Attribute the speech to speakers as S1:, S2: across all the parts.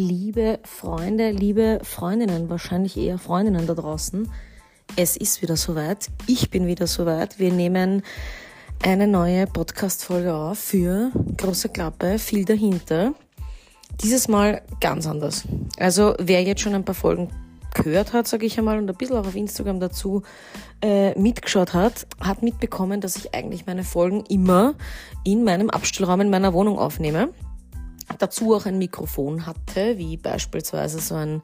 S1: liebe Freunde, liebe Freundinnen, wahrscheinlich eher Freundinnen da draußen. Es ist wieder soweit. Ich bin wieder soweit. Wir nehmen eine neue Podcast-Folge auf für große Klappe, viel dahinter. Dieses Mal ganz anders. Also wer jetzt schon ein paar Folgen gehört hat, sage ich einmal, und ein bisschen auch auf Instagram dazu äh, mitgeschaut hat, hat mitbekommen, dass ich eigentlich meine Folgen immer in meinem Abstellraum in meiner Wohnung aufnehme. Dazu auch ein Mikrofon hatte, wie beispielsweise so ein,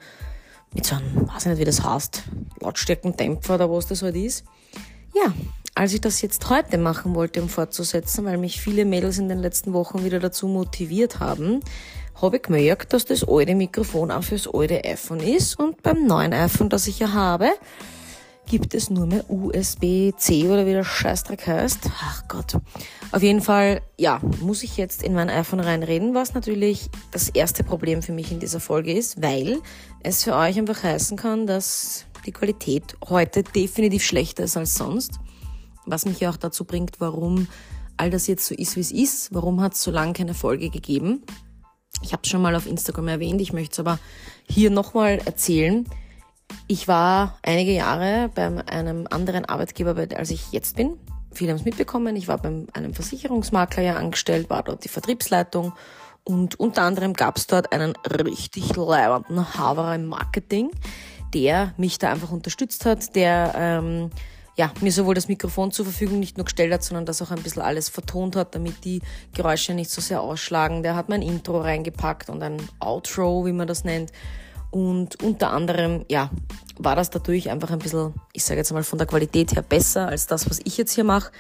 S1: mit so einem, weiß ich nicht, wie das heißt, Lautstärkendämpfer oder was das halt ist. Ja, als ich das jetzt heute machen wollte, um fortzusetzen, weil mich viele Mädels in den letzten Wochen wieder dazu motiviert haben, habe ich gemerkt, dass das alte Mikrofon auch fürs alte iPhone ist und beim neuen iPhone, das ich ja habe, gibt es nur mehr USB-C oder wie der Scheißdreck heißt. Ach Gott. Auf jeden Fall, ja, muss ich jetzt in mein iPhone reinreden, was natürlich das erste Problem für mich in dieser Folge ist, weil es für euch einfach heißen kann, dass die Qualität heute definitiv schlechter ist als sonst. Was mich ja auch dazu bringt, warum all das jetzt so ist, wie es ist. Warum hat es so lange keine Folge gegeben? Ich habe es schon mal auf Instagram erwähnt, ich möchte es aber hier nochmal erzählen. Ich war einige Jahre bei einem anderen Arbeitgeber, als ich jetzt bin. Viele haben es mitbekommen. Ich war bei einem Versicherungsmakler ja angestellt, war dort die Vertriebsleitung und unter anderem gab es dort einen richtig leibenden Haverer im Marketing, der mich da einfach unterstützt hat, der ähm, ja, mir sowohl das Mikrofon zur Verfügung nicht nur gestellt hat, sondern das auch ein bisschen alles vertont hat, damit die Geräusche nicht so sehr ausschlagen. Der hat mein Intro reingepackt und ein Outro, wie man das nennt. Und unter anderem, ja, war das dadurch einfach ein bisschen, ich sage jetzt mal von der Qualität her besser als das, was ich jetzt hier mache.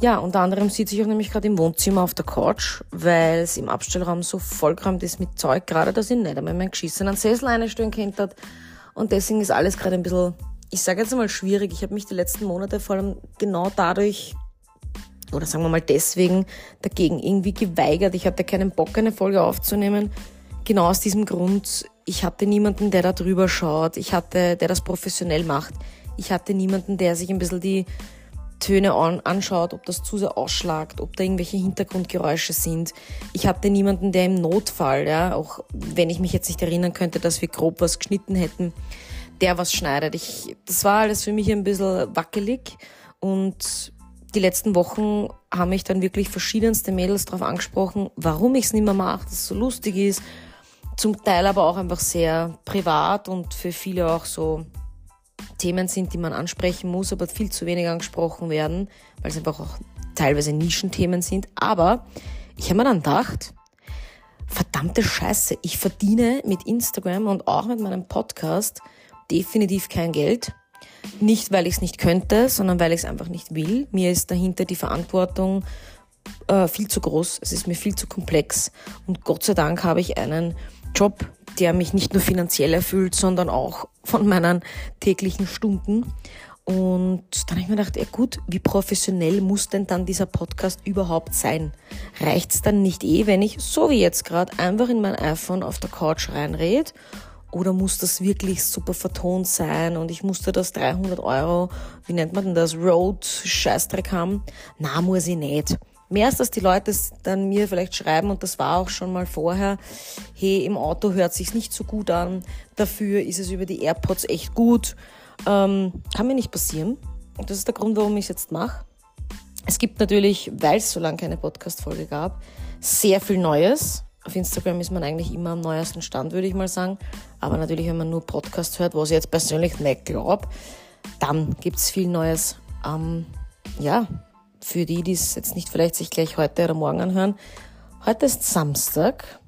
S1: Ja, unter anderem sitze ich auch nämlich gerade im Wohnzimmer auf der Couch, weil es im Abstellraum so vollgeräumt ist mit Zeug, gerade dass ich nicht einmal meinen geschissenen Sessel einstellen könnte. Und deswegen ist alles gerade ein bisschen ich sage jetzt einmal schwierig. Ich habe mich die letzten Monate vor allem genau dadurch oder sagen wir mal deswegen dagegen irgendwie geweigert. Ich hatte keinen Bock, eine Folge aufzunehmen. Genau aus diesem Grund. Ich hatte niemanden, der da drüber schaut. Ich hatte, der das professionell macht. Ich hatte niemanden, der sich ein bisschen die Töne anschaut, ob das zu sehr ausschlagt, ob da irgendwelche Hintergrundgeräusche sind. Ich hatte niemanden, der im Notfall, ja, auch wenn ich mich jetzt nicht erinnern könnte, dass wir grob was geschnitten hätten, der was schneidet. Ich, das war alles für mich ein bisschen wackelig und die letzten Wochen haben mich dann wirklich verschiedenste Mädels darauf angesprochen, warum ich es nicht mehr mache, dass es so lustig ist. Zum Teil aber auch einfach sehr privat und für viele auch so Themen sind, die man ansprechen muss, aber viel zu wenig angesprochen werden, weil es einfach auch teilweise Nischenthemen sind. Aber ich habe mir dann gedacht, verdammte Scheiße, ich verdiene mit Instagram und auch mit meinem Podcast definitiv kein Geld. Nicht, weil ich es nicht könnte, sondern weil ich es einfach nicht will. Mir ist dahinter die Verantwortung äh, viel zu groß. Es ist mir viel zu komplex. Und Gott sei Dank habe ich einen Job, der mich nicht nur finanziell erfüllt, sondern auch von meinen täglichen Stunden. Und dann habe ich mir gedacht, ja gut, wie professionell muss denn dann dieser Podcast überhaupt sein? Reicht's dann nicht eh, wenn ich, so wie jetzt gerade, einfach in mein iPhone auf der Couch reinrede oder muss das wirklich super vertont sein und ich musste das 300 Euro, wie nennt man denn das, Road-Scheißdreck haben? Na, muss ich nicht. Mehr als dass die Leute dann mir vielleicht schreiben, und das war auch schon mal vorher, hey, im Auto hört sich's nicht so gut an, dafür ist es über die AirPods echt gut. Ähm, kann mir nicht passieren. Und das ist der Grund, warum ich es jetzt mache. Es gibt natürlich, weil es so lange keine Podcast-Folge gab, sehr viel Neues. Auf Instagram ist man eigentlich immer am neuesten Stand, würde ich mal sagen. Aber natürlich, wenn man nur Podcast hört, was ich jetzt persönlich nicht glaube, dann gibt es viel Neues. Ähm, ja, für die, die es jetzt nicht vielleicht sich gleich heute oder morgen anhören. Heute ist Samstag.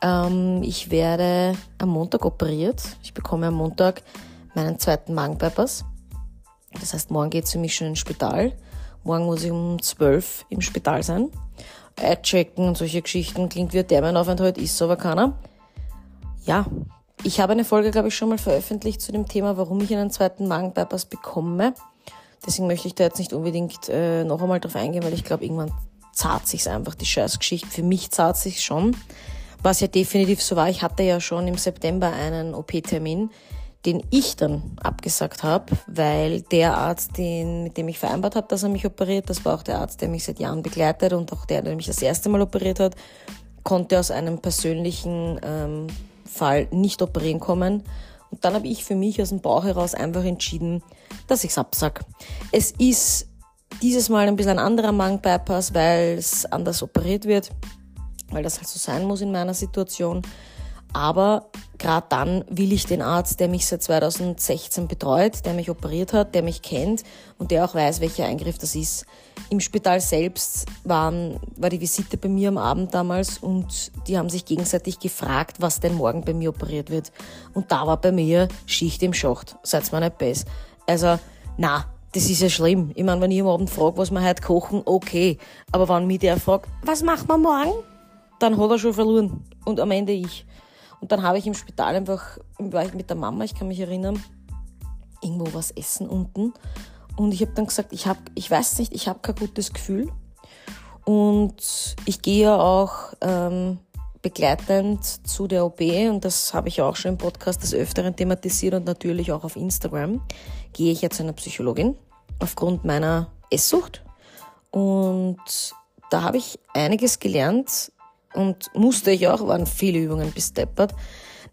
S1: Ähm, ich werde am Montag operiert. Ich bekomme am Montag meinen zweiten Magenbypass. Das heißt, morgen geht es für mich schon ins Spital. Morgen muss ich um 12 im Spital sein checken und solche Geschichten. Klingt wie ein Thermenaufenthalt, ist aber keiner. Ja, ich habe eine Folge, glaube ich, schon mal veröffentlicht zu dem Thema, warum ich einen zweiten Magenbypass bekomme. Deswegen möchte ich da jetzt nicht unbedingt äh, noch einmal drauf eingehen, weil ich glaube, irgendwann zahlt sich's einfach, die Scheißgeschichte. Für mich zahlt sich schon. Was ja definitiv so war, ich hatte ja schon im September einen OP-Termin den ich dann abgesagt habe, weil der Arzt, den, mit dem ich vereinbart habe, dass er mich operiert, das war auch der Arzt, der mich seit Jahren begleitet und auch der, der mich das erste Mal operiert hat, konnte aus einem persönlichen ähm, Fall nicht operieren kommen. Und dann habe ich für mich aus dem Bauch heraus einfach entschieden, dass ich es absag. Es ist dieses Mal ein bisschen ein anderer Mang-Bypass, weil es anders operiert wird, weil das halt so sein muss in meiner Situation. Aber gerade dann will ich den Arzt, der mich seit 2016 betreut, der mich operiert hat, der mich kennt und der auch weiß, welcher Eingriff das ist. Im Spital selbst waren, war die Visite bei mir am Abend damals und die haben sich gegenseitig gefragt, was denn morgen bei mir operiert wird. Und da war bei mir Schicht im Schacht. Seid's mir nicht besser. Also, na, das ist ja schlimm. Ich meine, wenn ich am Abend frage, was wir heute kochen, okay. Aber wenn mich der fragt, was machen wir morgen? Dann hat er schon verloren. Und am Ende ich. Und dann habe ich im Spital einfach, war ich mit der Mama, ich kann mich erinnern, irgendwo was essen unten. Und ich habe dann gesagt, ich habe, ich weiß nicht, ich habe kein gutes Gefühl. Und ich gehe ja auch ähm, begleitend zu der OP, und das habe ich auch schon im Podcast des Öfteren thematisiert und natürlich auch auf Instagram, gehe ich jetzt zu einer Psychologin aufgrund meiner Esssucht. Und da habe ich einiges gelernt und musste ich auch, waren viele Übungen bis deppert,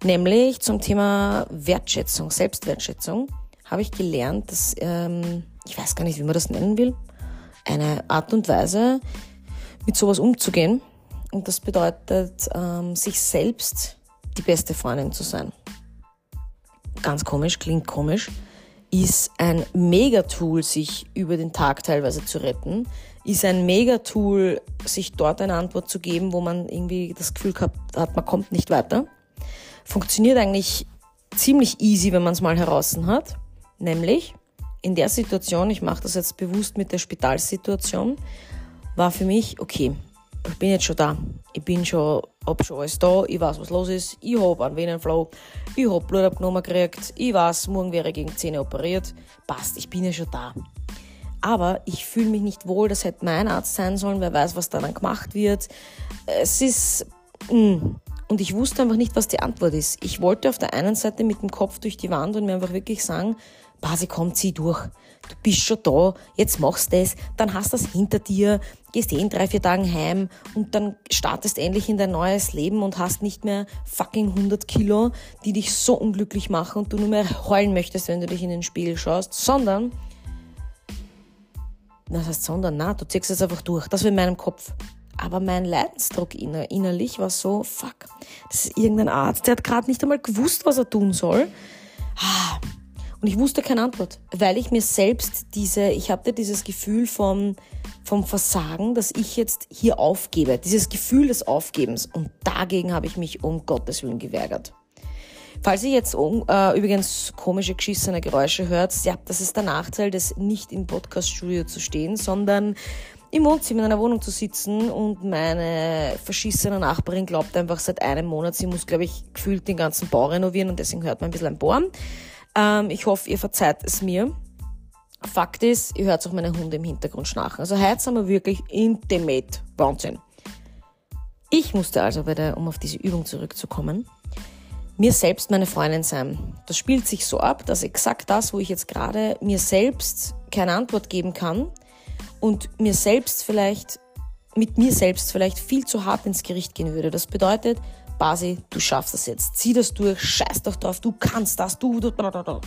S1: nämlich zum Thema Wertschätzung, Selbstwertschätzung, habe ich gelernt, dass, ähm, ich weiß gar nicht, wie man das nennen will, eine Art und Weise, mit sowas umzugehen, und das bedeutet, ähm, sich selbst die beste Freundin zu sein. Ganz komisch, klingt komisch. Ist ein Megatool, sich über den Tag teilweise zu retten. Ist ein Megatool, sich dort eine Antwort zu geben, wo man irgendwie das Gefühl gehabt hat, man kommt nicht weiter. Funktioniert eigentlich ziemlich easy, wenn man es mal heraus hat. Nämlich in der Situation, ich mache das jetzt bewusst mit der Spitalsituation, war für mich, okay, ich bin jetzt schon da. Ich bin schon, hab schon alles da, ich weiß, was los ist, ich hab einen Venenflow, ich hab Blut abgenommen gekriegt, ich weiß, morgen wäre ich gegen Zähne operiert. Passt, ich bin ja schon da. Aber ich fühle mich nicht wohl, das hätte mein Arzt sein sollen, wer weiß, was da dann gemacht wird. Es ist, mh. Mm. und ich wusste einfach nicht, was die Antwort ist. Ich wollte auf der einen Seite mit dem Kopf durch die Wand und mir einfach wirklich sagen, Basi, komm, zieh durch. Du bist schon da, jetzt machst du es, dann hast du das hinter dir, gehst eh in drei, vier Tagen heim und dann startest endlich in dein neues Leben und hast nicht mehr fucking 100 Kilo, die dich so unglücklich machen und du nur mehr heulen möchtest, wenn du dich in den Spiegel schaust, sondern, das heißt sondern, na, du ziehst es einfach durch. Das war in meinem Kopf. Aber mein Leidensdruck inner, innerlich war so, fuck, das ist irgendein Arzt, der hat gerade nicht einmal gewusst, was er tun soll. Ah, und ich wusste keine Antwort, weil ich mir selbst diese, ich hatte dieses Gefühl vom, vom Versagen, dass ich jetzt hier aufgebe, dieses Gefühl des Aufgebens. Und dagegen habe ich mich um Gottes Willen geweigert. Falls ihr jetzt äh, übrigens komische, geschissene Geräusche hört, ja, das ist der Nachteil, des nicht im Podcaststudio zu stehen, sondern im Wohnzimmer in einer Wohnung zu sitzen und meine verschissene Nachbarin glaubt einfach seit einem Monat, sie muss, glaube ich, gefühlt den ganzen Bau renovieren und deswegen hört man ein bisschen ein Bohren. Ähm, ich hoffe, ihr verzeiht es mir. Fakt ist, ihr hört auch meine Hunde im Hintergrund schnarchen. Also heute sind wir wirklich intimate. Wahnsinn. Ich musste also bei der, um auf diese Übung zurückzukommen, mir selbst meine Freundin sein. Das spielt sich so ab, dass exakt das, wo ich jetzt gerade mir selbst keine Antwort geben kann und mir selbst vielleicht, mit mir selbst vielleicht viel zu hart ins Gericht gehen würde. Das bedeutet, Basi, du schaffst das jetzt. Zieh das durch, scheiß doch drauf, du kannst das, du, du, du, du.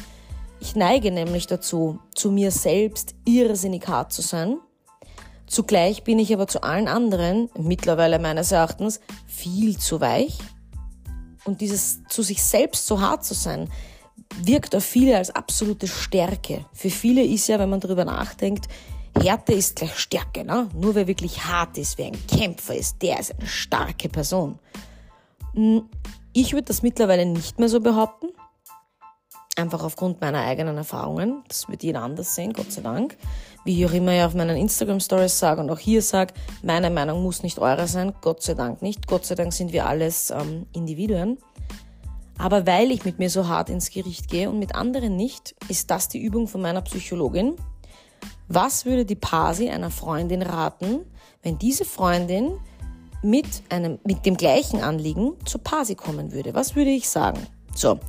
S1: Ich neige nämlich dazu, zu mir selbst irrsinnig hart zu sein. Zugleich bin ich aber zu allen anderen, mittlerweile meines Erachtens, viel zu weich. Und dieses zu sich selbst so hart zu sein, wirkt auf viele als absolute Stärke. Für viele ist ja, wenn man darüber nachdenkt, Härte ist gleich Stärke. Ne? Nur wer wirklich hart ist, wer ein Kämpfer ist, der ist eine starke Person. Hm, ich würde das mittlerweile nicht mehr so behaupten. Einfach aufgrund meiner eigenen Erfahrungen. Das wird jeder anders sehen, Gott sei Dank. Wie ich auch immer ja auf meinen Instagram-Stories sage und auch hier sage, meine Meinung muss nicht eure sein, Gott sei Dank nicht. Gott sei Dank sind wir alles ähm, Individuen. Aber weil ich mit mir so hart ins Gericht gehe und mit anderen nicht, ist das die Übung von meiner Psychologin. Was würde die Pasi einer Freundin raten, wenn diese Freundin mit, einem, mit dem gleichen Anliegen zur Pasi kommen würde. Was würde ich sagen? So, und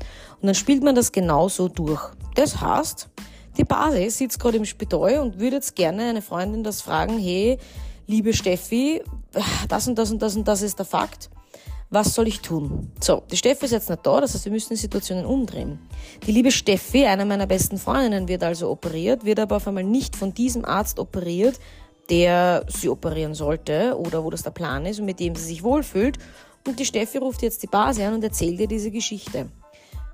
S1: dann spielt man das genauso durch. Das heißt, die Pasi sitzt gerade im Spital und würde jetzt gerne eine Freundin das fragen, hey, liebe Steffi, das und das und das und das ist der Fakt. Was soll ich tun? So, die Steffi ist jetzt nicht da, das heißt, wir müssen die Situationen umdrehen. Die liebe Steffi, eine meiner besten Freundinnen, wird also operiert, wird aber auf einmal nicht von diesem Arzt operiert, der sie operieren sollte oder wo das der Plan ist und mit dem sie sich wohlfühlt. Und die Steffi ruft jetzt die Basi an und erzählt ihr diese Geschichte.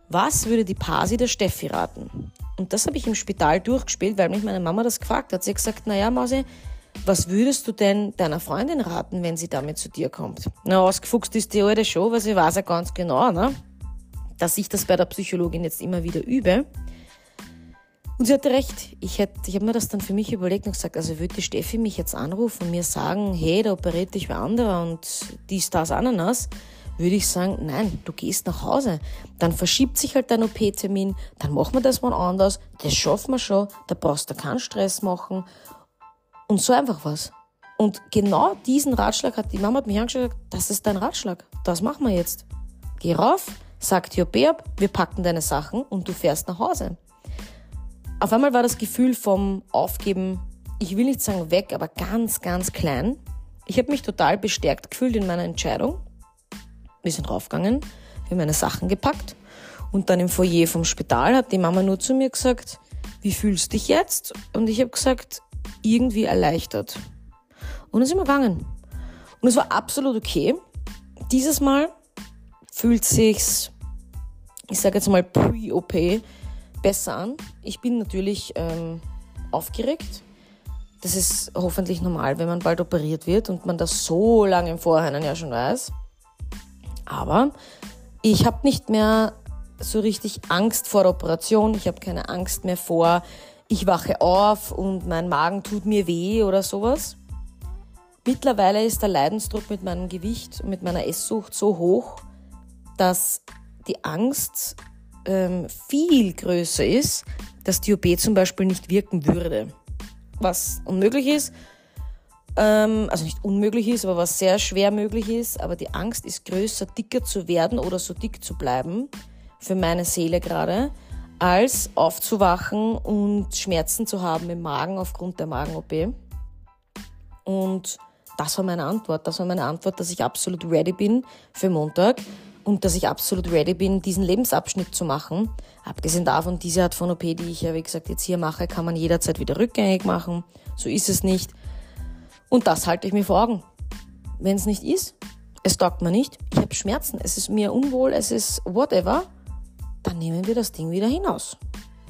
S1: Was würde die Pasi der Steffi raten? Und das habe ich im Spital durchgespielt, weil mich meine Mama das gefragt hat. Sie hat gesagt, naja, Mausi, was würdest du denn deiner Freundin raten, wenn sie damit zu dir kommt? Na, ausgefuchst ist die alte schon, weil sie weiß ja ganz genau, ne? dass ich das bei der Psychologin jetzt immer wieder übe. Und sie hatte recht. Ich, hätte, ich habe mir das dann für mich überlegt und gesagt, also würde die Steffi mich jetzt anrufen und mir sagen, hey, da operiert dich wer anderer und dies, das, Ananas, würde ich sagen, nein, du gehst nach Hause. Dann verschiebt sich halt dein OP-Termin, dann machen wir das mal anders, das schaffen wir schon, da brauchst du keinen Stress machen. Und so einfach was. Und genau diesen Ratschlag hat die Mama hat mich angeschaut, das ist dein Ratschlag, das machen wir jetzt. Geh rauf, sag dir OP ab, wir packen deine Sachen und du fährst nach Hause. Auf einmal war das Gefühl vom Aufgeben, ich will nicht sagen weg, aber ganz, ganz klein. Ich habe mich total bestärkt gefühlt in meiner Entscheidung. Wir sind raufgegangen, wir haben meine Sachen gepackt und dann im Foyer vom Spital hat die Mama nur zu mir gesagt, wie fühlst du dich jetzt? Und ich habe gesagt, irgendwie erleichtert. Und dann sind wir gegangen. Und es war absolut okay. Dieses Mal fühlt sich's, ich sage jetzt mal pre-OP, besser an. Ich bin natürlich ähm, aufgeregt. Das ist hoffentlich normal, wenn man bald operiert wird und man das so lange im Vorhinein ja schon weiß. Aber ich habe nicht mehr so richtig Angst vor der Operation. Ich habe keine Angst mehr vor, ich wache auf und mein Magen tut mir weh oder sowas. Mittlerweile ist der Leidensdruck mit meinem Gewicht und mit meiner Esssucht so hoch, dass die Angst ähm, viel größer ist, dass die OP zum Beispiel nicht wirken würde. Was unmöglich ist, ähm, also nicht unmöglich ist, aber was sehr schwer möglich ist, aber die Angst ist größer, dicker zu werden oder so dick zu bleiben, für meine Seele gerade, als aufzuwachen und Schmerzen zu haben im Magen aufgrund der Magen-OP. Und das war meine Antwort. Das war meine Antwort, dass ich absolut ready bin für Montag und dass ich absolut ready bin, diesen Lebensabschnitt zu machen. Abgesehen davon, diese Art von OP, die ich ja, wie gesagt, jetzt hier mache, kann man jederzeit wieder rückgängig machen. So ist es nicht. Und das halte ich mir vor Augen. Wenn es nicht ist, es taugt mir nicht, ich habe Schmerzen, es ist mir unwohl, es ist whatever, dann nehmen wir das Ding wieder hinaus.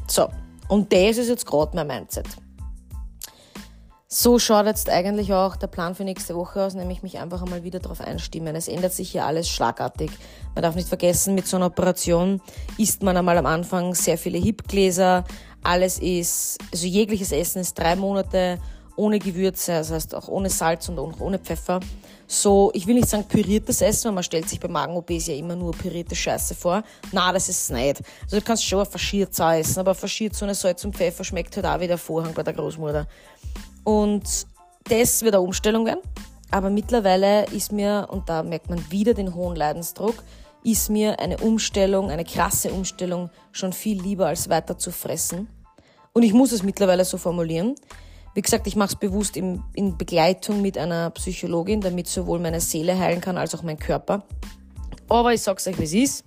S1: So, und das ist jetzt gerade mein Mindset. So schaut jetzt eigentlich auch der Plan für nächste Woche aus, nämlich mich einfach einmal wieder darauf einstimmen. Es ändert sich hier alles schlagartig. Man darf nicht vergessen, mit so einer Operation isst man einmal am Anfang sehr viele Hipgläser. Alles ist, also jegliches Essen ist drei Monate ohne Gewürze, das heißt auch ohne Salz und auch ohne Pfeffer. So, ich will nicht sagen püriertes Essen, weil man stellt sich bei Magen-OPs ja immer nur pürierte Scheiße vor. Na, das ist es nicht. Also du kannst schon faschiert essen, aber faschiert so eine Salz und Pfeffer schmeckt halt auch wie der Vorhang bei der Großmutter. Und das wird eine Umstellung werden. Aber mittlerweile ist mir, und da merkt man wieder den hohen Leidensdruck, ist mir eine Umstellung, eine krasse Umstellung schon viel lieber als weiter zu fressen. Und ich muss es mittlerweile so formulieren. Wie gesagt, ich mache es bewusst in, in Begleitung mit einer Psychologin, damit sowohl meine Seele heilen kann als auch mein Körper. Aber ich sag's euch, wie es ist.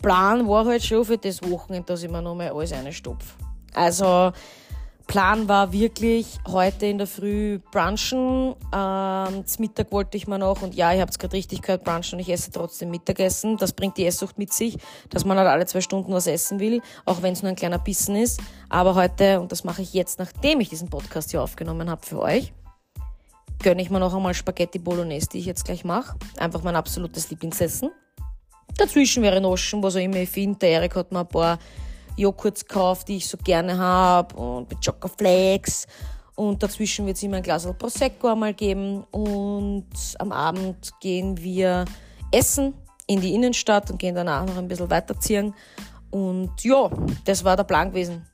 S1: Plan war halt schon für das Wochenende, dass ich mir nochmal alles reinstopfe. Also, Plan war wirklich heute in der Früh brunchen. Ähm, zum Mittag wollte ich mal noch, und ja, ihr habt es gerade richtig gehört, brunchen und ich esse trotzdem Mittagessen. Das bringt die Esssucht mit sich, dass man halt alle zwei Stunden was essen will, auch wenn es nur ein kleiner Bissen ist. Aber heute, und das mache ich jetzt, nachdem ich diesen Podcast hier aufgenommen habe für euch, gönne ich mir noch einmal Spaghetti Bolognese, die ich jetzt gleich mache. Einfach mein absolutes Lieblingsessen. Dazwischen wäre Noschen, was auch immer ich finde. Der Erik hat mir ein paar Joghurts gekauft, die ich so gerne habe und mit Chocoflakes. Und dazwischen wird es immer ein Glas Prosecco einmal geben. Und am Abend gehen wir essen in die Innenstadt und gehen danach noch ein bisschen weiterziehen. Und ja, das war der Plan gewesen.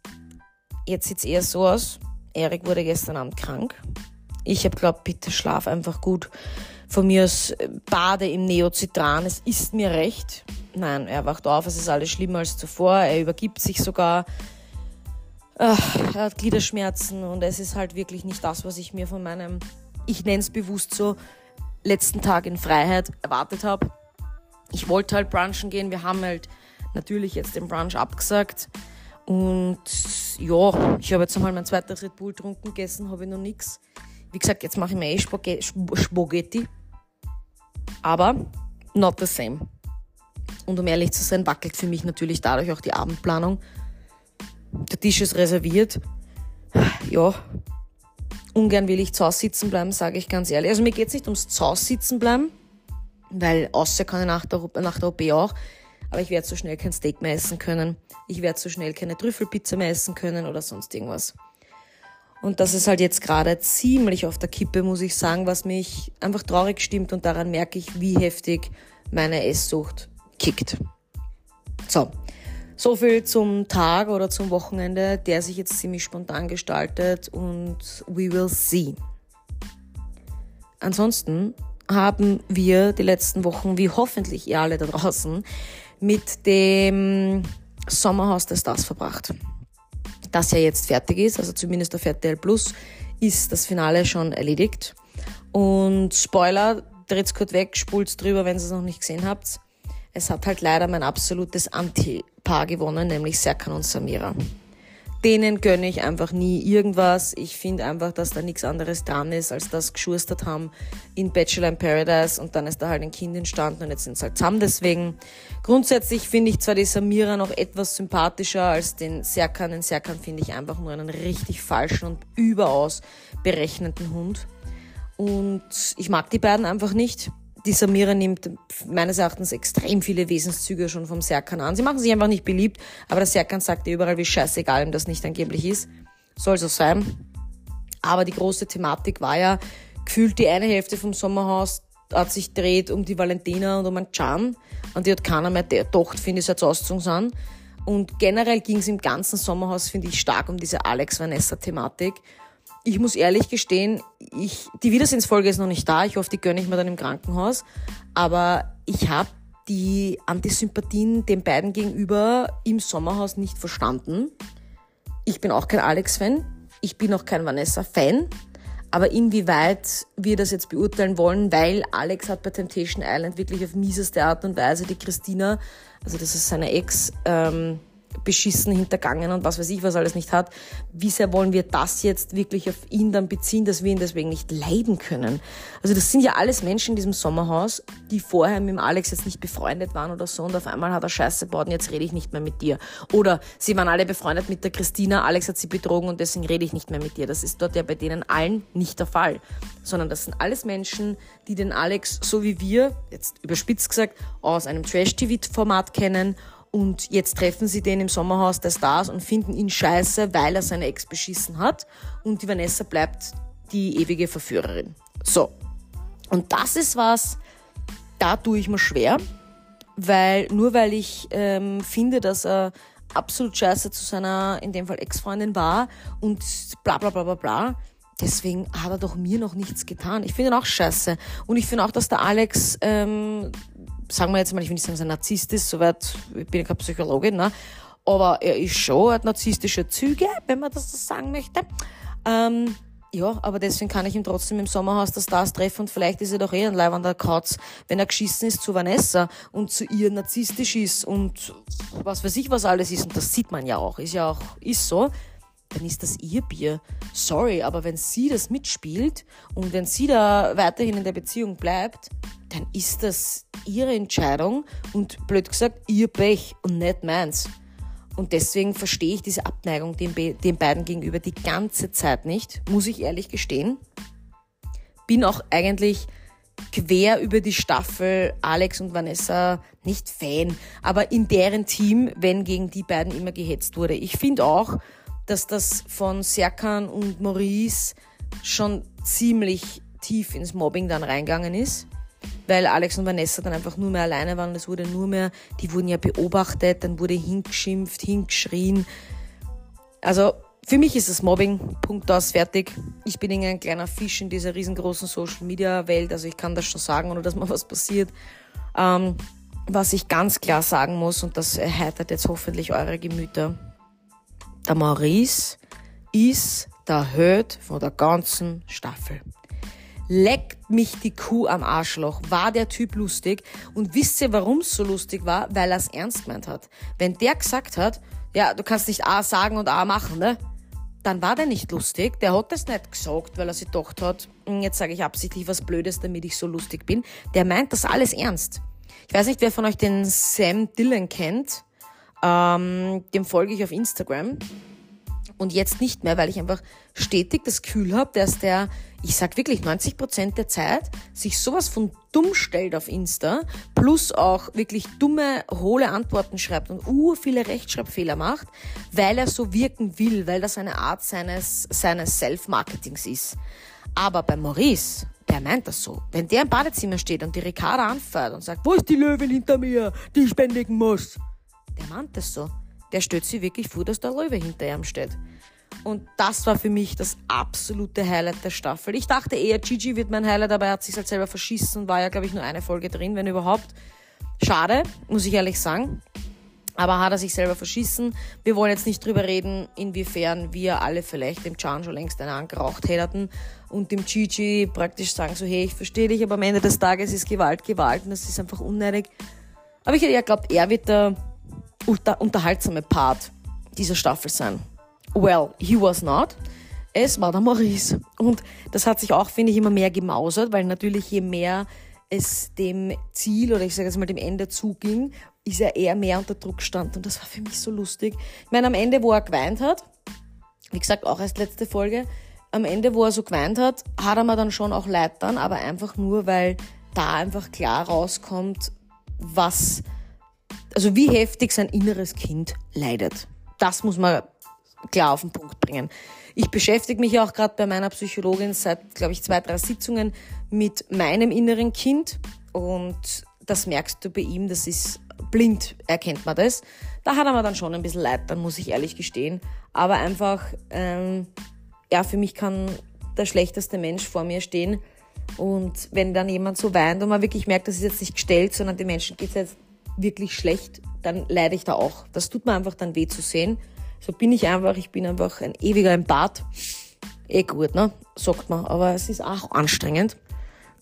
S1: Jetzt sieht es eher so aus. Erik wurde gestern Abend krank. Ich habe glaubt, bitte schlaf einfach gut. Von mir aus äh, bade im Neocitran. Es ist mir recht. Nein, er wacht auf, es ist alles schlimmer als zuvor. Er übergibt sich sogar. Ach, er hat Gliederschmerzen und es ist halt wirklich nicht das, was ich mir von meinem, ich nenne es bewusst so, letzten Tag in Freiheit erwartet habe. Ich wollte halt brunchen gehen. Wir haben halt natürlich jetzt den Brunch abgesagt. Und ja, ich habe jetzt einmal mein zweites Red Bull getrunken, gegessen habe ich noch nichts. Wie gesagt, jetzt mache ich mir eh Spaghetti. Aber not the same. Und um ehrlich zu sein, wackelt für mich natürlich dadurch auch die Abendplanung. Der Tisch ist reserviert. Ja, ungern will ich zu Hause sitzen bleiben, sage ich ganz ehrlich. Also mir geht es nicht ums zu Hause sitzen bleiben, weil außer kann ich nach der, nach der OP auch. Aber ich werde so schnell kein Steak mehr essen können. Ich werde so schnell keine Trüffelpizza mehr essen können oder sonst irgendwas. Und das ist halt jetzt gerade ziemlich auf der Kippe, muss ich sagen, was mich einfach traurig stimmt und daran merke ich, wie heftig meine Esssucht kickt. So, so viel zum Tag oder zum Wochenende, der sich jetzt ziemlich spontan gestaltet und we will see. Ansonsten haben wir die letzten Wochen, wie hoffentlich ihr alle da draußen, mit dem Sommerhaus des Stars verbracht. Das ja jetzt fertig ist, also zumindest auf RTL Plus, ist das Finale schon erledigt. Und Spoiler, dreht's kurz weg, spult's drüber, wenn ihr es noch nicht gesehen habt. Es hat halt leider mein absolutes Anti-Paar gewonnen, nämlich Serkan und Samira. Denen gönne ich einfach nie irgendwas. Ich finde einfach, dass da nichts anderes dran ist, als das geschustert haben in Bachelor in Paradise und dann ist da halt ein Kind entstanden und jetzt sind sie halt zusammen deswegen. Grundsätzlich finde ich zwar die Samira noch etwas sympathischer als den Serkan. Den Serkan finde ich einfach nur einen richtig falschen und überaus berechnenden Hund. Und ich mag die beiden einfach nicht die Samira nimmt meines Erachtens extrem viele Wesenszüge schon vom Serkan an. Sie machen sich einfach nicht beliebt, aber der Serkan sagt ihr überall, wie scheißegal ihm das nicht angeblich ist. Soll so sein. Aber die große Thematik war ja, gefühlt die eine Hälfte vom Sommerhaus hat sich dreht um die Valentina und um einen Can. Und die hat keiner mehr gedacht, finde ich, als Auszugs an. Und generell ging es im ganzen Sommerhaus, finde ich, stark um diese Alex-Vanessa-Thematik ich muss ehrlich gestehen, ich, die Wiedersehensfolge ist noch nicht da. Ich hoffe, die gönne ich mir dann im Krankenhaus. Aber ich habe die Antisympathien den beiden gegenüber im Sommerhaus nicht verstanden. Ich bin auch kein Alex-Fan. Ich bin auch kein Vanessa-Fan. Aber inwieweit wir das jetzt beurteilen wollen, weil Alex hat bei Temptation Island wirklich auf mieseste Art und Weise die Christina, also das ist seine Ex, ähm, beschissen hintergangen und was weiß ich, was alles nicht hat. Wie sehr wollen wir das jetzt wirklich auf ihn dann beziehen, dass wir ihn deswegen nicht leiden können? Also das sind ja alles Menschen in diesem Sommerhaus, die vorher mit dem Alex jetzt nicht befreundet waren oder so und auf einmal hat er Scheiße gebaut und jetzt rede ich nicht mehr mit dir. Oder sie waren alle befreundet mit der Christina, Alex hat sie betrogen und deswegen rede ich nicht mehr mit dir. Das ist dort ja bei denen allen nicht der Fall. Sondern das sind alles Menschen, die den Alex, so wie wir, jetzt überspitzt gesagt, aus einem Trash-TV-Format kennen und jetzt treffen sie den im Sommerhaus der Stars und finden ihn scheiße, weil er seine Ex beschissen hat. Und die Vanessa bleibt die ewige Verführerin. So. Und das ist was, da tue ich mir schwer, weil nur weil ich ähm, finde, dass er absolut scheiße zu seiner, in dem Fall Ex-Freundin war und bla bla bla bla bla, deswegen hat er doch mir noch nichts getan. Ich finde ihn auch scheiße. Und ich finde auch, dass der Alex ähm, sagen wir jetzt mal, ich will nicht sagen, dass er Narzisst ist, soweit, ich bin keine Psychologin, ne? aber er ist schon, hat narzisstische Züge, wenn man das so sagen möchte. Ähm, ja, aber deswegen kann ich ihn trotzdem im Sommerhaus der Stars treffen und vielleicht ist er doch eher ein leibender Kauz, wenn er geschissen ist zu Vanessa und zu ihr narzisstisch ist und was weiß ich was alles ist und das sieht man ja auch, ist ja auch, ist so, dann ist das ihr Bier. Sorry, aber wenn sie das mitspielt und wenn sie da weiterhin in der Beziehung bleibt, dann ist das ihre Entscheidung und blöd gesagt, ihr Pech und nicht meins. Und deswegen verstehe ich diese Abneigung den, den beiden gegenüber die ganze Zeit nicht, muss ich ehrlich gestehen. Bin auch eigentlich quer über die Staffel Alex und Vanessa nicht Fan, aber in deren Team, wenn gegen die beiden immer gehetzt wurde. Ich finde auch, dass das von Serkan und Maurice schon ziemlich tief ins Mobbing dann reingegangen ist weil Alex und Vanessa dann einfach nur mehr alleine waren. Es wurde nur mehr, die wurden ja beobachtet, dann wurde hingeschimpft, hingeschrien. Also für mich ist es Mobbing, Punkt aus, fertig. Ich bin ein kleiner Fisch in dieser riesengroßen Social Media Welt, also ich kann das schon sagen, ohne dass mal was passiert. Ähm, was ich ganz klar sagen muss, und das erheitert jetzt hoffentlich eure Gemüter, der Maurice ist der Held von der ganzen Staffel. Leckt mich die Kuh am Arschloch. War der Typ lustig? Und wisst ihr, warum es so lustig war? Weil er es ernst gemeint hat. Wenn der gesagt hat, ja, du kannst nicht A sagen und A machen, ne? Dann war der nicht lustig. Der hat das nicht gesagt, weil er sich gedacht hat, hm, jetzt sage ich absichtlich was Blödes, damit ich so lustig bin. Der meint das alles ernst. Ich weiß nicht, wer von euch den Sam Dillon kennt. Ähm, dem folge ich auf Instagram. Und jetzt nicht mehr, weil ich einfach stetig das Gefühl habe, dass der, ich sag wirklich 90 Prozent der Zeit, sich sowas von dumm stellt auf Insta, plus auch wirklich dumme, hohle Antworten schreibt und ur viele Rechtschreibfehler macht, weil er so wirken will, weil das eine Art seines, seines Self-Marketings ist. Aber bei Maurice, der meint das so. Wenn der im Badezimmer steht und die Ricarda anfährt und sagt, wo ist die Löwin hinter mir, die ich bändigen muss? Der meint das so. Der stellt sich wirklich vor, dass der Löwe hinter ihm steht. Und das war für mich das absolute Highlight der Staffel. Ich dachte eher, Gigi wird mein Highlight, aber er hat sich halt selber verschissen. War ja, glaube ich, nur eine Folge drin, wenn überhaupt. Schade, muss ich ehrlich sagen. Aber hat er sich selber verschissen. Wir wollen jetzt nicht drüber reden, inwiefern wir alle vielleicht dem Chan schon längst eine angeraucht hätten und dem Gigi praktisch sagen so, hey, ich verstehe dich, aber am Ende des Tages ist Gewalt Gewalt und das ist einfach unnötig. Aber ich hätte ja glaubt, er wird der unter unterhaltsame Part dieser Staffel sein. Well, he was not. Es war der Maurice. Und das hat sich auch, finde ich, immer mehr gemausert, weil natürlich je mehr es dem Ziel oder ich sage jetzt mal dem Ende zuging, ist er eher mehr unter Druck stand. Und das war für mich so lustig. Ich meine, am Ende, wo er geweint hat, wie gesagt, auch als letzte Folge, am Ende, wo er so geweint hat, hat er mir dann schon auch leid dann, aber einfach nur, weil da einfach klar rauskommt, was, also wie heftig sein inneres Kind leidet. Das muss man klar auf den Punkt bringen. Ich beschäftige mich auch gerade bei meiner Psychologin seit, glaube ich, zwei, drei Sitzungen mit meinem inneren Kind und das merkst du bei ihm, das ist blind, erkennt man das. Da hat er mir dann schon ein bisschen leid, dann muss ich ehrlich gestehen. Aber einfach, ähm, ja, für mich kann der schlechteste Mensch vor mir stehen. Und wenn dann jemand so weint und man wirklich merkt, das ist jetzt nicht gestellt, sondern den Menschen geht es jetzt wirklich schlecht, dann leide ich da auch. Das tut mir einfach dann weh zu sehen. So bin ich einfach, ich bin einfach ein ewiger im Bad. Eh gut, ne? Sagt man, aber es ist auch anstrengend.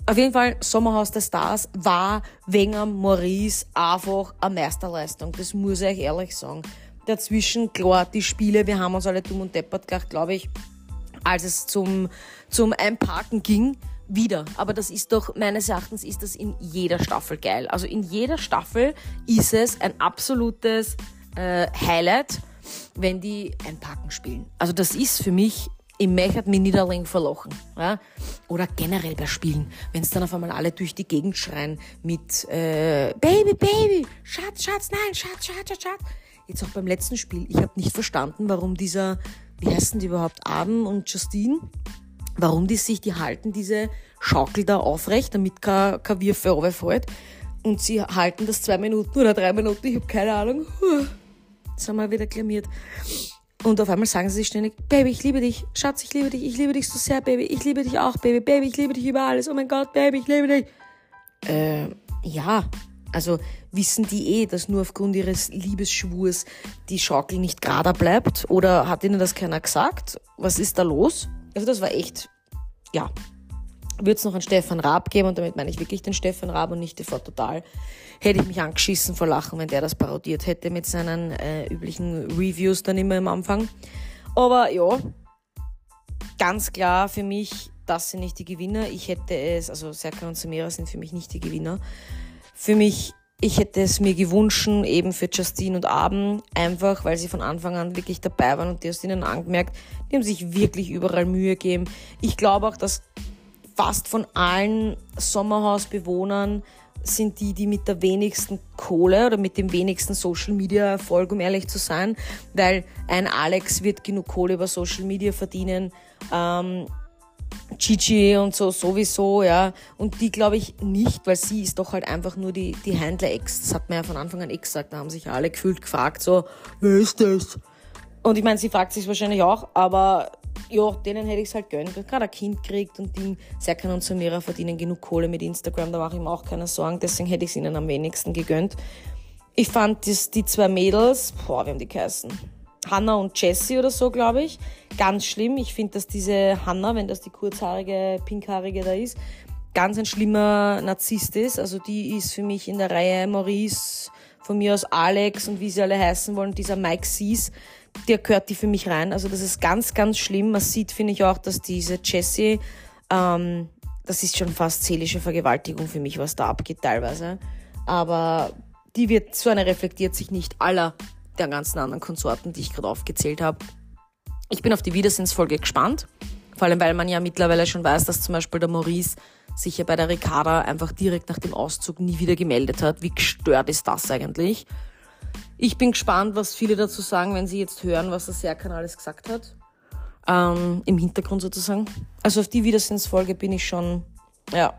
S1: Auf jeden Fall, Sommerhaus der Stars war wegen Maurice einfach eine Meisterleistung. Das muss ich euch ehrlich sagen. Dazwischen, klar, die Spiele, wir haben uns alle dumm und deppert gedacht, glaube ich, als es zum, zum Einparken ging, wieder. Aber das ist doch, meines Erachtens ist das in jeder Staffel geil. Also in jeder Staffel ist es ein absolutes äh, Highlight wenn die Einpacken spielen. Also das ist für mich im Mech hat mich Niederling verlochen. Ja? Oder generell bei Spielen, wenn es dann auf einmal alle durch die Gegend schreien mit äh, Baby, Baby, Schatz, Schatz, nein, Schatz, Schatz, Schatz, Schatz. Jetzt auch beim letzten Spiel. Ich habe nicht verstanden, warum dieser, wie heißen die überhaupt, Adam und Justine, warum die sich, die halten diese Schaukel da aufrecht, damit kein, kein Wirfe fällt. Und sie halten das zwei Minuten oder drei Minuten, ich habe keine Ahnung. Jetzt haben wir wieder klamiert. Und auf einmal sagen sie ständig, Baby, ich liebe dich. Schatz, ich liebe dich. Ich liebe dich so sehr, Baby. Ich liebe dich auch, Baby. Baby, ich liebe dich über alles. Oh mein Gott, Baby, ich liebe dich. Äh, ja. Also wissen die eh, dass nur aufgrund ihres Liebesschwurs die Schaukel nicht gerader bleibt? Oder hat ihnen das keiner gesagt? Was ist da los? Also das war echt, ja, würde es noch einen Stefan Raab geben, und damit meine ich wirklich den Stefan Raab und nicht TV Total, hätte ich mich angeschissen vor Lachen, wenn der das parodiert hätte mit seinen äh, üblichen Reviews dann immer am Anfang. Aber ja, ganz klar für mich, das sind nicht die Gewinner. Ich hätte es, also Serkan und Samira sind für mich nicht die Gewinner. Für mich, ich hätte es mir gewünscht, eben für Justine und Abend, einfach weil sie von Anfang an wirklich dabei waren und die hast ihnen angemerkt, die haben sich wirklich überall Mühe gegeben. Ich glaube auch, dass fast von allen Sommerhausbewohnern sind die, die mit der wenigsten Kohle oder mit dem wenigsten Social Media Erfolg, um ehrlich zu sein, weil ein Alex wird genug Kohle über Social Media verdienen, ähm, Gigi und so sowieso, ja. Und die glaube ich nicht, weil sie ist doch halt einfach nur die, die Händler-Ex. Das hat man ja von Anfang an eh gesagt. Da haben sich alle gefühlt gefragt, so, wer ist das? Und ich meine, sie fragt sich wahrscheinlich auch, aber ja, denen hätte ich es halt gönnt. Gerade ein Kind kriegt und Ding. Serkan und Samira verdienen genug Kohle mit Instagram, da mache ich mir auch keine Sorgen. Deswegen hätte ich es ihnen am wenigsten gegönnt. Ich fand das, die zwei Mädels, boah, wie haben die geheißen? Hannah und Jessie oder so, glaube ich. Ganz schlimm. Ich finde, dass diese Hannah, wenn das die kurzhaarige, pinkhaarige da ist, ganz ein schlimmer Narzisst ist. Also die ist für mich in der Reihe Maurice, von mir aus Alex und wie sie alle heißen wollen, dieser Mike Sees, der gehört die für mich rein. Also das ist ganz, ganz schlimm. Man sieht, finde ich auch, dass diese Jessie, ähm, das ist schon fast seelische Vergewaltigung für mich, was da abgeht teilweise. Aber die wird, so eine reflektiert sich nicht aller der ganzen anderen Konsorten, die ich gerade aufgezählt habe. Ich bin auf die Wiedersinnsfolge gespannt. Vor allem, weil man ja mittlerweile schon weiß, dass zum Beispiel der Maurice sich ja bei der Ricarda einfach direkt nach dem Auszug nie wieder gemeldet hat. Wie gestört ist das eigentlich? Ich bin gespannt, was viele dazu sagen, wenn sie jetzt hören, was der Serkan alles gesagt hat. Ähm, Im Hintergrund sozusagen. Also auf die Wiedersinnsfolge bin ich schon, ja,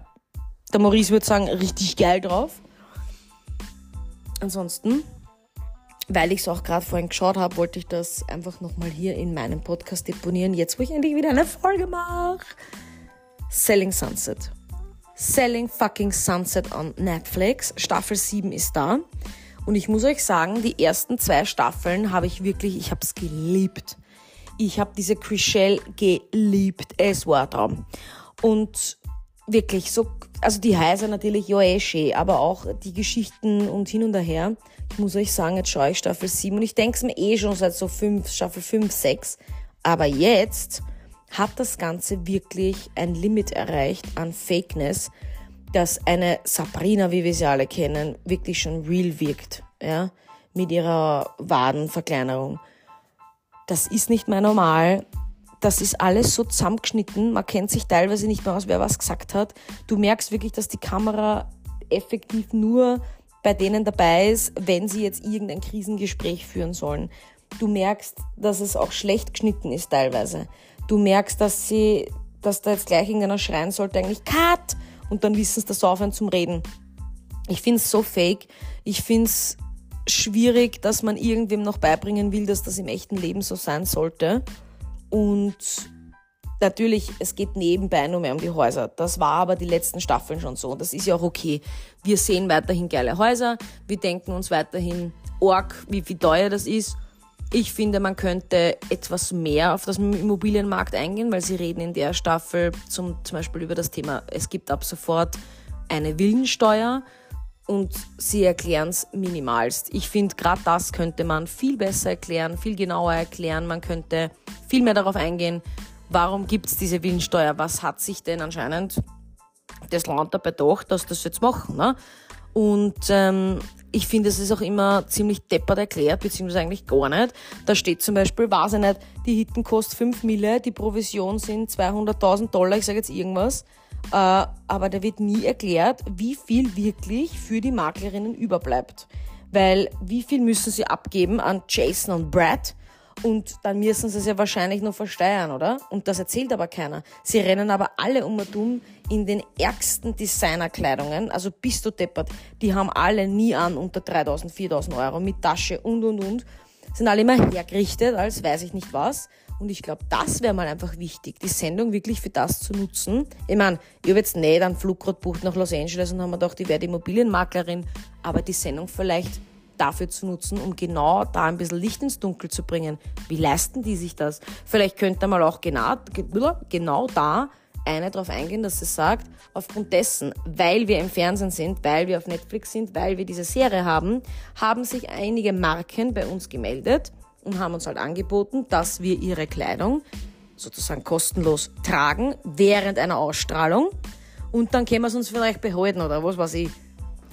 S1: der Maurice würde sagen, richtig geil drauf. Ansonsten, weil ich es auch gerade vorhin geschaut habe, wollte ich das einfach nochmal hier in meinem Podcast deponieren, jetzt wo ich endlich wieder eine Folge mache. Selling Sunset. Selling fucking Sunset on Netflix. Staffel 7 ist da. Und ich muss euch sagen, die ersten zwei Staffeln habe ich wirklich, ich habe es geliebt. Ich habe diese Chriselle geliebt. Es war Traum. Und wirklich so, also die Häuser natürlich, ja eh schön, aber auch die Geschichten und hin und her. Ich muss euch sagen, jetzt schaue ich Staffel 7 und ich denke es mir eh schon seit so 5, Staffel 5, 6. Aber jetzt hat das Ganze wirklich ein Limit erreicht an Fakeness, dass eine Sabrina, wie wir sie alle kennen, wirklich schon real wirkt, ja, mit ihrer Wadenverkleinerung. Das ist nicht mehr normal. Das ist alles so zusammengeschnitten. Man kennt sich teilweise nicht mehr aus, wer was gesagt hat. Du merkst wirklich, dass die Kamera effektiv nur bei denen dabei ist, wenn sie jetzt irgendein Krisengespräch führen sollen. Du merkst, dass es auch schlecht geschnitten ist teilweise. Du merkst, dass sie, dass da jetzt gleich irgendeiner schreien sollte, eigentlich Cut! Und dann wissen sie das aufhören zum Reden. Ich finde es so fake. Ich finde es schwierig, dass man irgendwem noch beibringen will, dass das im echten Leben so sein sollte. Und natürlich, es geht nebenbei nur mehr um die Häuser. Das war aber die letzten Staffeln schon so. Das ist ja auch okay. Wir sehen weiterhin geile Häuser. Wir denken uns weiterhin arg, wie viel teuer das ist. Ich finde, man könnte etwas mehr auf das Immobilienmarkt eingehen, weil sie reden in der Staffel zum, zum Beispiel über das Thema, es gibt ab sofort eine Villensteuer und sie erklären es minimalst. Ich finde, gerade das könnte man viel besser erklären, viel genauer erklären. Man könnte viel mehr darauf eingehen, warum gibt es diese Villensteuer, was hat sich denn anscheinend das Land dabei gedacht, dass das jetzt machen. Ne? Und ähm, ich finde, es ist auch immer ziemlich deppert erklärt, beziehungsweise eigentlich gar nicht. Da steht zum Beispiel, weiß ich nicht, die Hitten kostet 5 Mille, die Provision sind 200.000 Dollar, ich sage jetzt irgendwas. Äh, aber da wird nie erklärt, wie viel wirklich für die Maklerinnen überbleibt. Weil wie viel müssen sie abgeben an Jason und Brad, und dann müssen sie es ja wahrscheinlich noch versteuern, oder? Und das erzählt aber keiner. Sie rennen aber alle um und um in den ärgsten Designerkleidungen. Also bist du deppert. Die haben alle nie an unter 3000, 4000 Euro mit Tasche und und und. Sind alle immer hergerichtet als weiß ich nicht was. Und ich glaube, das wäre mal einfach wichtig, die Sendung wirklich für das zu nutzen. Ich meine, ich habe jetzt nicht einen Flug bucht nach Los Angeles und haben mir gedacht, ich werde Immobilienmaklerin, aber die Sendung vielleicht dafür zu nutzen, um genau da ein bisschen Licht ins Dunkel zu bringen. Wie leisten die sich das? Vielleicht könnte mal auch genau, genau da eine darauf eingehen, dass sie sagt, aufgrund dessen, weil wir im Fernsehen sind, weil wir auf Netflix sind, weil wir diese Serie haben, haben sich einige Marken bei uns gemeldet und haben uns halt angeboten, dass wir ihre Kleidung sozusagen kostenlos tragen während einer Ausstrahlung und dann können wir es uns vielleicht behalten oder was weiß ich.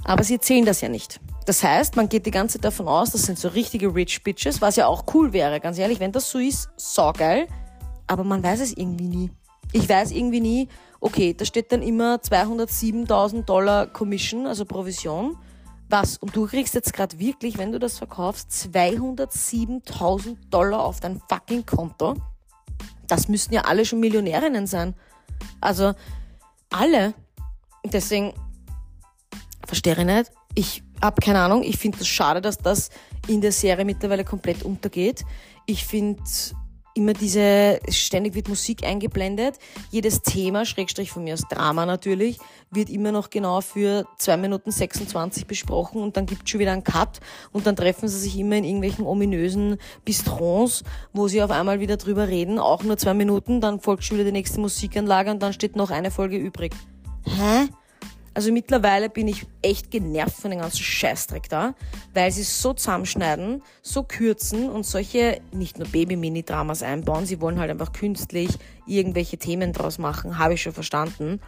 S1: Aber sie erzählen das ja nicht. Das heißt, man geht die ganze Zeit davon aus, das sind so richtige Rich Bitches, was ja auch cool wäre, ganz ehrlich, wenn das so ist, saugeil. Aber man weiß es irgendwie nie. Ich weiß irgendwie nie, okay, da steht dann immer 207.000 Dollar Commission, also Provision. Was? Und du kriegst jetzt gerade wirklich, wenn du das verkaufst, 207.000 Dollar auf dein fucking Konto. Das müssten ja alle schon Millionärinnen sein. Also alle. Deswegen verstehe ich nicht. Ich habe keine Ahnung. Ich finde es schade, dass das in der Serie mittlerweile komplett untergeht. Ich finde, immer diese, ständig wird Musik eingeblendet. Jedes Thema, Schrägstrich von mir aus Drama natürlich, wird immer noch genau für zwei Minuten 26 besprochen und dann gibt schon wieder einen Cut und dann treffen sie sich immer in irgendwelchen ominösen Bistrons, wo sie auf einmal wieder drüber reden, auch nur zwei Minuten, dann folgt schon wieder die nächste Musikanlage und dann steht noch eine Folge übrig. Hä? Also mittlerweile bin ich echt genervt von den ganzen Scheißdreck da, weil sie so zusammenschneiden, so kürzen und solche nicht nur Baby-Mini-Dramas einbauen, sie wollen halt einfach künstlich irgendwelche Themen draus machen, habe ich schon verstanden.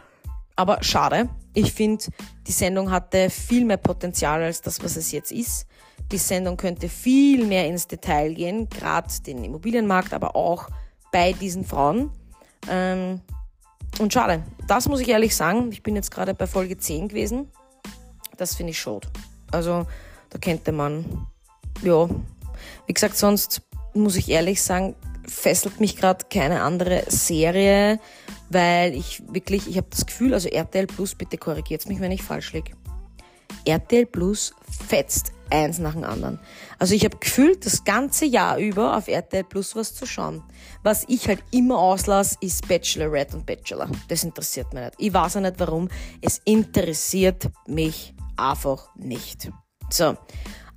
S1: Aber schade. Ich finde, die Sendung hatte viel mehr Potenzial als das, was es jetzt ist. Die Sendung könnte viel mehr ins Detail gehen, gerade den Immobilienmarkt, aber auch bei diesen Frauen. Ähm, und schade, das muss ich ehrlich sagen. Ich bin jetzt gerade bei Folge 10 gewesen. Das finde ich schade. Also, da könnte man, ja, wie gesagt, sonst muss ich ehrlich sagen, fesselt mich gerade keine andere Serie, weil ich wirklich, ich habe das Gefühl, also RTL Plus, bitte korrigiert mich, wenn ich falsch liege. RTL Plus fetzt eins nach dem anderen. Also ich habe gefühlt das ganze Jahr über auf RTL Plus was zu schauen. Was ich halt immer auslasse, ist Bachelorette und Bachelor. Das interessiert mich nicht. Ich weiß auch nicht warum. Es interessiert mich einfach nicht. So.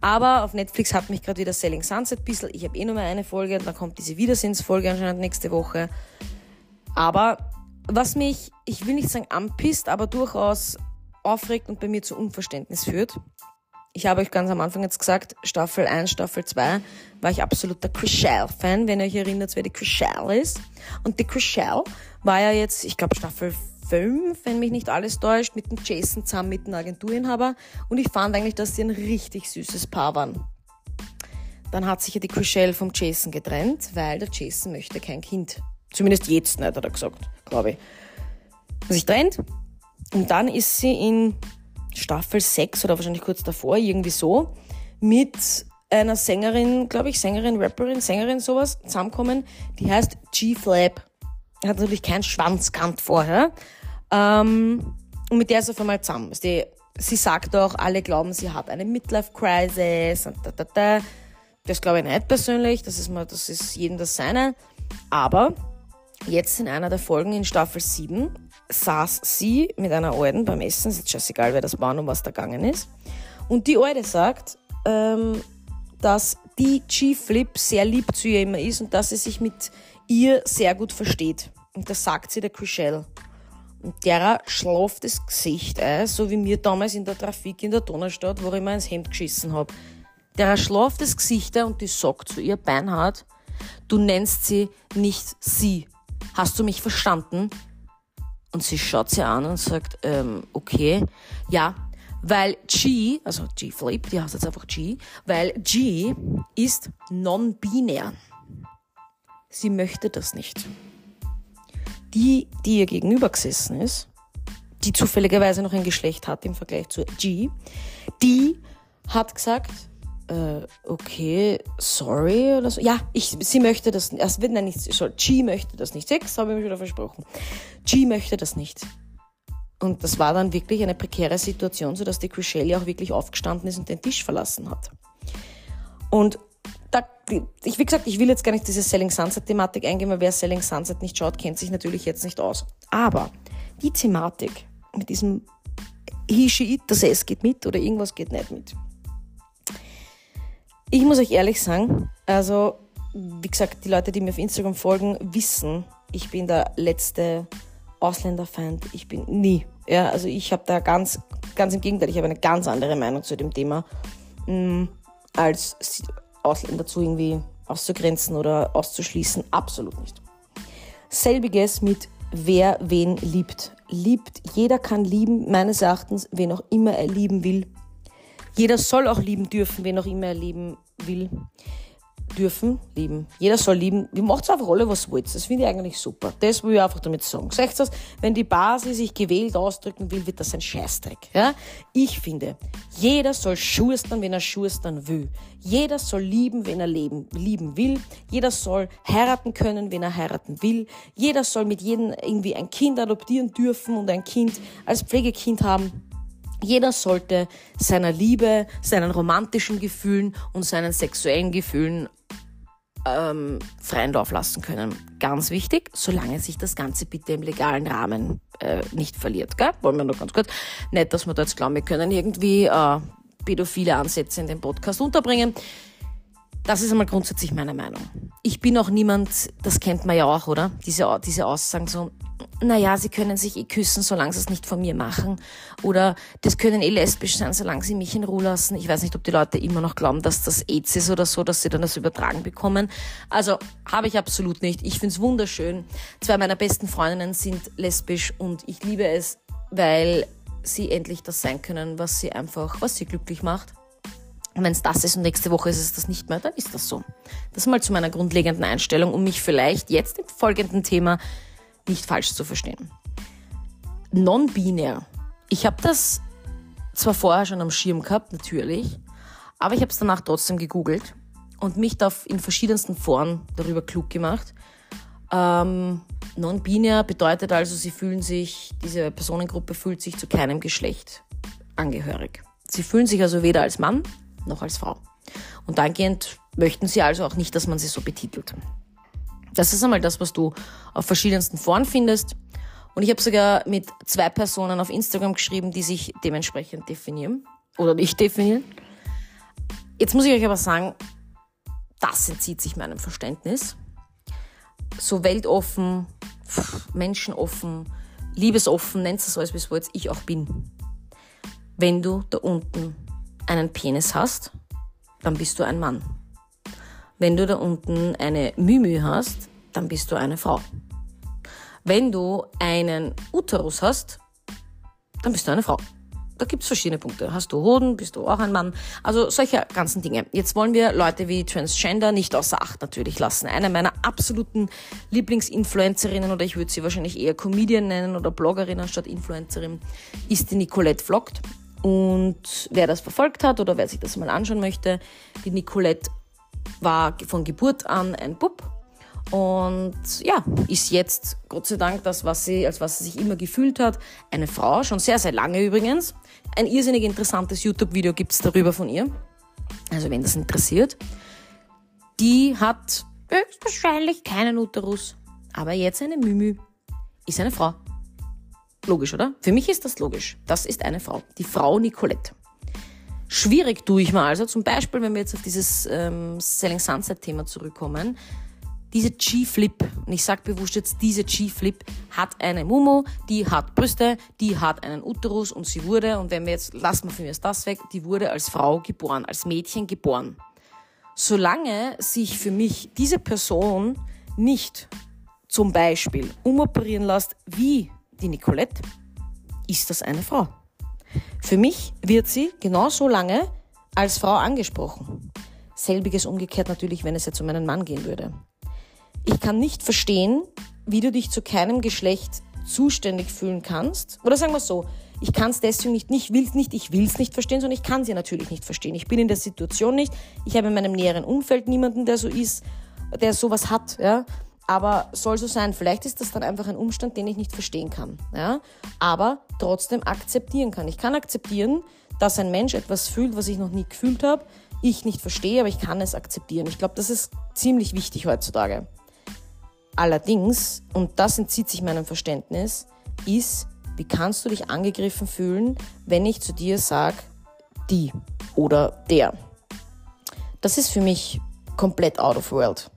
S1: Aber auf Netflix hat mich gerade wieder Selling Sunset ein bisschen. Ich habe eh nur mehr eine Folge dann kommt diese Wiedersinnsfolge anscheinend nächste Woche. Aber was mich, ich will nicht sagen anpisst, aber durchaus aufregt und bei mir zu Unverständnis führt, ich habe euch ganz am Anfang jetzt gesagt, Staffel 1, Staffel 2 war ich absoluter Chriselle-Fan, wenn ihr euch erinnert, wer die Chriselle ist. Und die Chriselle war ja jetzt, ich glaube, Staffel 5, wenn mich nicht alles täuscht, mit dem Jason zusammen mit dem Agenturinhaber. Und ich fand eigentlich, dass sie ein richtig süßes Paar waren. Dann hat sich ja die Chriselle vom Jason getrennt, weil der Jason möchte kein Kind. Zumindest jetzt nicht, hat er gesagt, glaube ich. Sich trennt. Und dann ist sie in Staffel 6 oder wahrscheinlich kurz davor, irgendwie so, mit einer Sängerin, glaube ich, Sängerin, Rapperin, Sängerin, sowas, zusammenkommen. Die heißt G-Flap. Hat natürlich keinen Schwanz kannt vorher. Ähm, und mit der ist er auf einmal zusammen. Die, sie sagt auch, alle glauben, sie hat eine Midlife-Crisis. Das glaube ich nicht persönlich, das ist, mal, das ist jedem das Seine. Aber jetzt in einer der Folgen in Staffel 7 saß sie mit einer Alten beim Essen, ist jetzt scheißegal, wer das war und was da gegangen ist. Und die Alte sagt, ähm, dass die G-Flip sehr lieb zu ihr immer ist und dass sie sich mit ihr sehr gut versteht. Und das sagt sie der Chriselle. Und derer schlaft das Gesicht ein, so wie mir damals in der Trafik in der Donaustadt, wo ich mir ins Hemd geschissen hab. Derer schlaft das Gesicht ein und die sagt zu ihr Beinhard, du nennst sie nicht sie. Hast du mich verstanden? Und sie schaut sie an und sagt, ähm, okay, ja, weil G, also G-Flip, die heißt jetzt einfach G, weil G ist non-binär. Sie möchte das nicht. Die, die ihr gegenüber gesessen ist, die zufälligerweise noch ein Geschlecht hat im Vergleich zu G, die hat gesagt, äh, okay, sorry oder so. Ja, ich, sie möchte das nicht. Also, nein, nicht, sorry, G möchte das nicht. Sechs habe ich mir wieder versprochen. G möchte das nicht. Und das war dann wirklich eine prekäre Situation, sodass die Chriselle auch wirklich aufgestanden ist und den Tisch verlassen hat. Und da, ich, wie gesagt, ich will jetzt gar nicht diese Selling Sunset-Thematik eingehen, weil wer Selling Sunset nicht schaut, kennt sich natürlich jetzt nicht aus. Aber die Thematik mit diesem He, she, it, das S geht mit oder irgendwas geht nicht mit ich muss euch ehrlich sagen, also wie gesagt, die Leute, die mir auf Instagram folgen, wissen, ich bin der letzte Ausländerfeind. Ich bin nie. Ja, also ich habe da ganz, ganz im Gegenteil, ich habe eine ganz andere Meinung zu dem Thema, mh, mm, als Ausländer zu irgendwie auszugrenzen oder auszuschließen. Absolut nicht. Selbiges mit wer wen liebt. Liebt, jeder kann lieben, meines Erachtens, wen auch immer er lieben will. Jeder soll auch lieben dürfen, wen auch immer er lieben will. Dürfen, lieben. Jeder soll lieben. Wie macht einfach alle, was wollt. Das finde ich eigentlich super. Das will ich einfach damit sagen. Seht das, wenn die Basis sich gewählt ausdrücken will, wird das ein Scheißdreck. Ja? Ich finde, jeder soll schustern, wenn er schustern will. Jeder soll lieben, wenn er leben, lieben will. Jeder soll heiraten können, wenn er heiraten will. Jeder soll mit jedem irgendwie ein Kind adoptieren dürfen und ein Kind als Pflegekind haben. Jeder sollte seiner Liebe, seinen romantischen Gefühlen und seinen sexuellen Gefühlen ähm, freien Lauf lassen können. Ganz wichtig, solange sich das Ganze bitte im legalen Rahmen äh, nicht verliert. Gell? Wollen wir noch ganz kurz. Nicht, dass wir da jetzt glauben, wir können irgendwie äh, pädophile Ansätze in den Podcast unterbringen. Das ist einmal grundsätzlich meine Meinung. Ich bin auch niemand, das kennt man ja auch, oder? Diese, diese Aussagen so, naja, sie können sich eh küssen, solange sie es nicht von mir machen. Oder das können eh lesbisch sein, solange sie mich in Ruhe lassen. Ich weiß nicht, ob die Leute immer noch glauben, dass das AIDS ist oder so, dass sie dann das übertragen bekommen. Also habe ich absolut nicht. Ich finde es wunderschön. Zwei meiner besten Freundinnen sind lesbisch und ich liebe es, weil sie endlich das sein können, was sie einfach, was sie glücklich macht. Und wenn es das ist und nächste Woche ist es das nicht mehr, dann ist das so. Das mal zu meiner grundlegenden Einstellung, um mich vielleicht jetzt im folgenden Thema nicht falsch zu verstehen. Non-binär. Ich habe das zwar vorher schon am Schirm gehabt, natürlich, aber ich habe es danach trotzdem gegoogelt und mich da in verschiedensten Foren darüber klug gemacht. Ähm, Non-binär bedeutet also, sie fühlen sich, diese Personengruppe fühlt sich zu keinem Geschlecht angehörig. Sie fühlen sich also weder als Mann noch als Frau. Und dahingehend möchten sie also auch nicht, dass man sie so betitelt. Das ist einmal das, was du auf verschiedensten Foren findest. Und ich habe sogar mit zwei Personen auf Instagram geschrieben, die sich dementsprechend definieren oder nicht definieren. Jetzt muss ich euch aber sagen, das entzieht sich meinem Verständnis. So weltoffen, menschenoffen, liebesoffen, nennt es alles, wie es wollt, ich auch bin. Wenn du da unten einen Penis hast, dann bist du ein Mann. Wenn du da unten eine Mümü hast, dann bist du eine Frau. Wenn du einen Uterus hast, dann bist du eine Frau. Da gibt es verschiedene Punkte. Hast du Hoden, bist du auch ein Mann. Also solche ganzen Dinge. Jetzt wollen wir Leute wie Transgender nicht außer Acht natürlich lassen. Eine meiner absoluten Lieblingsinfluencerinnen, oder ich würde sie wahrscheinlich eher Comedian nennen oder Bloggerin anstatt Influencerin, ist die Nicolette Vlogt. Und wer das verfolgt hat oder wer sich das mal anschauen möchte, die Nicolette war von Geburt an ein Bub und ja, ist jetzt Gott sei Dank das, was sie, als was sie sich immer gefühlt hat, eine Frau, schon sehr, sehr lange übrigens. Ein irrsinnig interessantes YouTube-Video gibt es darüber von ihr. Also wenn das interessiert. Die hat höchstwahrscheinlich keinen Uterus, aber jetzt eine Mümü. Ist eine Frau. Logisch, oder? Für mich ist das logisch. Das ist eine Frau. Die Frau Nicolette. Schwierig tue ich mal also, zum Beispiel, wenn wir jetzt auf dieses ähm, Selling Sunset-Thema zurückkommen, diese G-Flip, und ich sage bewusst jetzt, diese G-Flip hat eine Mumu, die hat Brüste, die hat einen Uterus und sie wurde, und wenn wir jetzt, lassen wir für mich das weg, die wurde als Frau geboren, als Mädchen geboren. Solange sich für mich diese Person nicht zum Beispiel umoperieren lässt wie die Nicolette, ist das eine Frau. Für mich wird sie genauso lange als Frau angesprochen. Selbiges umgekehrt natürlich, wenn es jetzt um einen Mann gehen würde. Ich kann nicht verstehen, wie du dich zu keinem Geschlecht zuständig fühlen kannst. Oder sagen wir so, ich kann es deswegen nicht, nicht will es nicht, ich will es nicht verstehen, sondern ich kann sie natürlich nicht verstehen. Ich bin in der Situation nicht. Ich habe in meinem näheren Umfeld niemanden, der so ist, der sowas hat. Ja? Aber soll so sein. Vielleicht ist das dann einfach ein Umstand, den ich nicht verstehen kann. Ja? Aber trotzdem akzeptieren kann. Ich kann akzeptieren, dass ein Mensch etwas fühlt, was ich noch nie gefühlt habe. Ich nicht verstehe, aber ich kann es akzeptieren. Ich glaube, das ist ziemlich wichtig heutzutage. Allerdings, und das entzieht sich meinem Verständnis, ist, wie kannst du dich angegriffen fühlen, wenn ich zu dir sage, die oder der. Das ist für mich komplett out of world.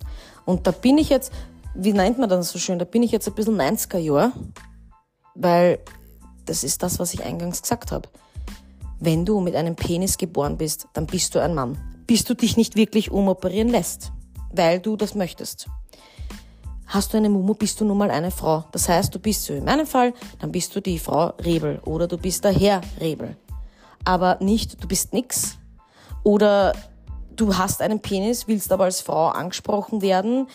S1: Und da bin ich jetzt, wie nennt man das so schön, da bin ich jetzt ein bisschen 90er Jahr, weil das ist das, was ich eingangs gesagt habe. Wenn du mit einem Penis geboren bist, dann bist du ein Mann. Bis du dich nicht wirklich umoperieren lässt, weil du das möchtest. Hast du eine Mumu, bist du nun mal eine Frau. Das heißt, du bist so in meinem Fall, dann bist du die Frau Rebel oder du bist der Herr Rebel. Aber nicht, du bist nix. Oder du hast einen Penis, willst aber als Frau angesprochen werden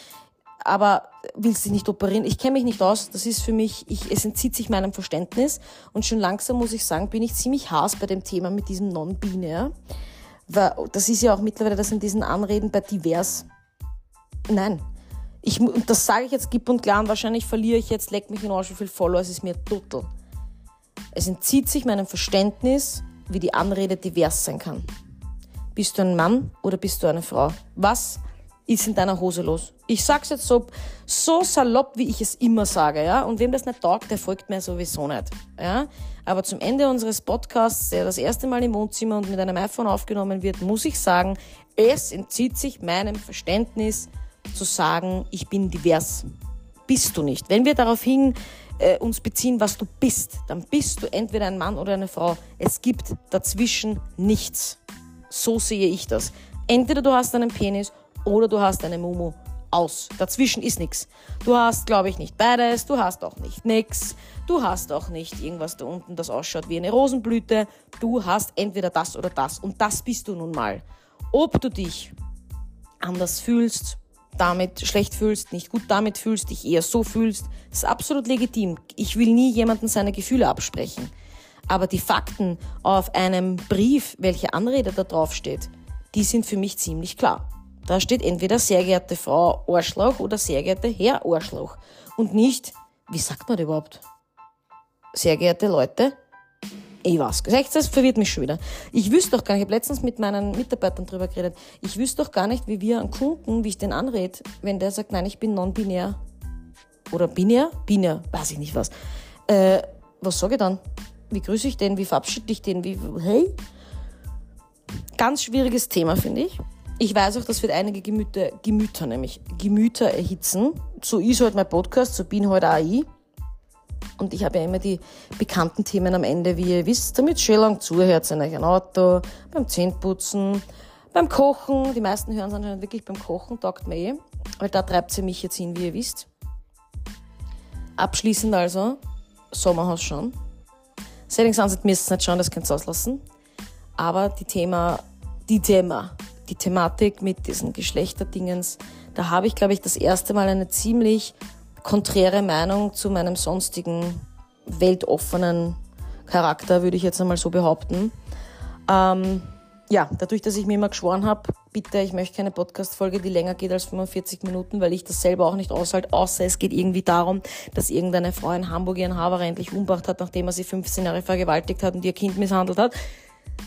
S1: aber willst dich nicht operieren. Ich kenne mich nicht aus. Das ist für mich, ich, es entzieht sich meinem Verständnis. Und schon langsam muss ich sagen, bin ich ziemlich haas bei dem Thema mit diesem Non-Binär. Das ist ja auch mittlerweile das in diesen Anreden bei divers. Nein. Ich, das sage ich jetzt gipp und klar und wahrscheinlich verliere ich jetzt, leck mich in Arsch, wie viel Follower, es ist mir total. Es entzieht sich meinem Verständnis, wie die Anrede divers sein kann. Bist du ein Mann oder bist du eine Frau? Was ist in deiner Hose los. Ich sag's jetzt so, so salopp, wie ich es immer sage, ja. Und wem das nicht taugt, der folgt mir sowieso nicht, ja. Aber zum Ende unseres Podcasts, der das erste Mal im Wohnzimmer und mit einem iPhone aufgenommen wird, muss ich sagen, es entzieht sich meinem Verständnis zu sagen, ich bin divers. Bist du nicht. Wenn wir daraufhin äh, uns beziehen, was du bist, dann bist du entweder ein Mann oder eine Frau. Es gibt dazwischen nichts. So sehe ich das. Entweder du hast einen Penis oder du hast eine Mumu. Aus. Dazwischen ist nichts. Du hast, glaube ich, nicht beides. Du hast auch nicht nix. Du hast auch nicht irgendwas da unten, das ausschaut wie eine Rosenblüte. Du hast entweder das oder das. Und das bist du nun mal. Ob du dich anders fühlst, damit schlecht fühlst, nicht gut damit fühlst, dich eher so fühlst, ist absolut legitim. Ich will nie jemanden seine Gefühle absprechen. Aber die Fakten auf einem Brief, welche Anrede da drauf steht, die sind für mich ziemlich klar. Da steht entweder sehr geehrte Frau Arschloch oder sehr geehrte Herr Arschloch. Und nicht, wie sagt man das überhaupt? Sehr geehrte Leute? Ich weiß, das verwirrt mich schon wieder. Ich wüsste doch gar nicht, ich habe letztens mit meinen Mitarbeitern drüber geredet, ich wüsste doch gar nicht, wie wir einen Kunden, wie ich den anrede, wenn der sagt, nein, ich bin non-binär. Oder binär? Binär, weiß ich nicht was. Äh, was sage ich dann? Wie grüße ich den? Wie verabschiede ich den? Wie, hey? Ganz schwieriges Thema, finde ich. Ich weiß auch, das wird einige Gemüter, Gemüter nämlich, Gemüter erhitzen. So ist halt mein Podcast, so bin halt auch ich. Und ich habe ja immer die bekannten Themen am Ende, wie ihr wisst, damit schön lang zuhört in euch ein Auto, beim Zähneputzen, beim Kochen. Die meisten hören es anscheinend wirklich beim Kochen, taugt mir eh. Weil da treibt sie mich jetzt hin, wie ihr wisst. Abschließend also, Sommerhaus schon. Settings Sunset müsst ihr nicht schauen, das könnt ihr auslassen. Aber die Thema, die Thema, die Thematik mit diesen Geschlechterdingens, da habe ich, glaube ich, das erste Mal eine ziemlich konträre Meinung zu meinem sonstigen weltoffenen Charakter, würde ich jetzt einmal so behaupten. Ähm, ja, dadurch, dass ich mir immer geschworen habe, bitte, ich möchte keine Podcast-Folge, die länger geht als 45 Minuten, weil ich das selber auch nicht aushalte, außer es geht irgendwie darum, dass irgendeine Frau in Hamburg ihren Haber endlich umgebracht hat, nachdem er sie 15 Jahre vergewaltigt hat und ihr Kind misshandelt hat.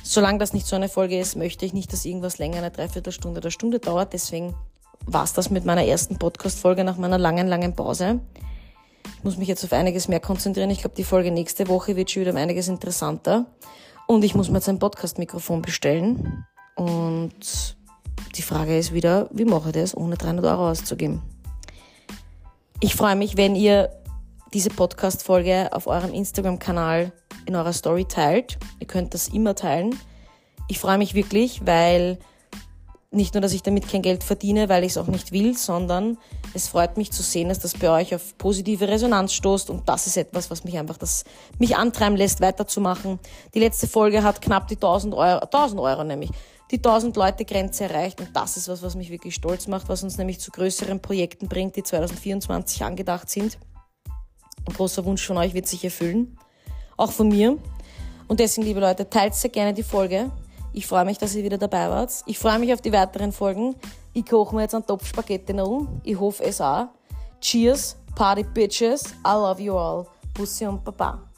S1: Solange das nicht so eine Folge ist, möchte ich nicht, dass irgendwas länger eine Dreiviertelstunde oder Stunde dauert. Deswegen war es das mit meiner ersten Podcast-Folge nach meiner langen, langen Pause. Ich muss mich jetzt auf einiges mehr konzentrieren. Ich glaube, die Folge nächste Woche wird schon wieder um einiges interessanter. Und ich muss mir jetzt ein Podcast-Mikrofon bestellen. Und die Frage ist wieder, wie mache ich das, ohne 300 Euro auszugeben? Ich freue mich, wenn ihr diese Podcast-Folge auf eurem Instagram-Kanal in eurer Story teilt. Ihr könnt das immer teilen. Ich freue mich wirklich, weil nicht nur, dass ich damit kein Geld verdiene, weil ich es auch nicht will, sondern es freut mich zu sehen, dass das bei euch auf positive Resonanz stoßt und das ist etwas, was mich einfach, das mich antreiben lässt, weiterzumachen. Die letzte Folge hat knapp die 1000 Euro, 1000 Euro nämlich, die 1000 Leute Grenze erreicht und das ist was, was mich wirklich stolz macht, was uns nämlich zu größeren Projekten bringt, die 2024 angedacht sind. Ein großer Wunsch von euch wird sich erfüllen, auch von mir. Und deswegen, liebe Leute, teilt sehr gerne die Folge. Ich freue mich, dass ihr wieder dabei wart. Ich freue mich auf die weiteren Folgen. Ich koche mir jetzt einen Topf Spaghetti um. Ich hoffe es auch. Cheers, Party Bitches. I love you all. Bussi und Baba.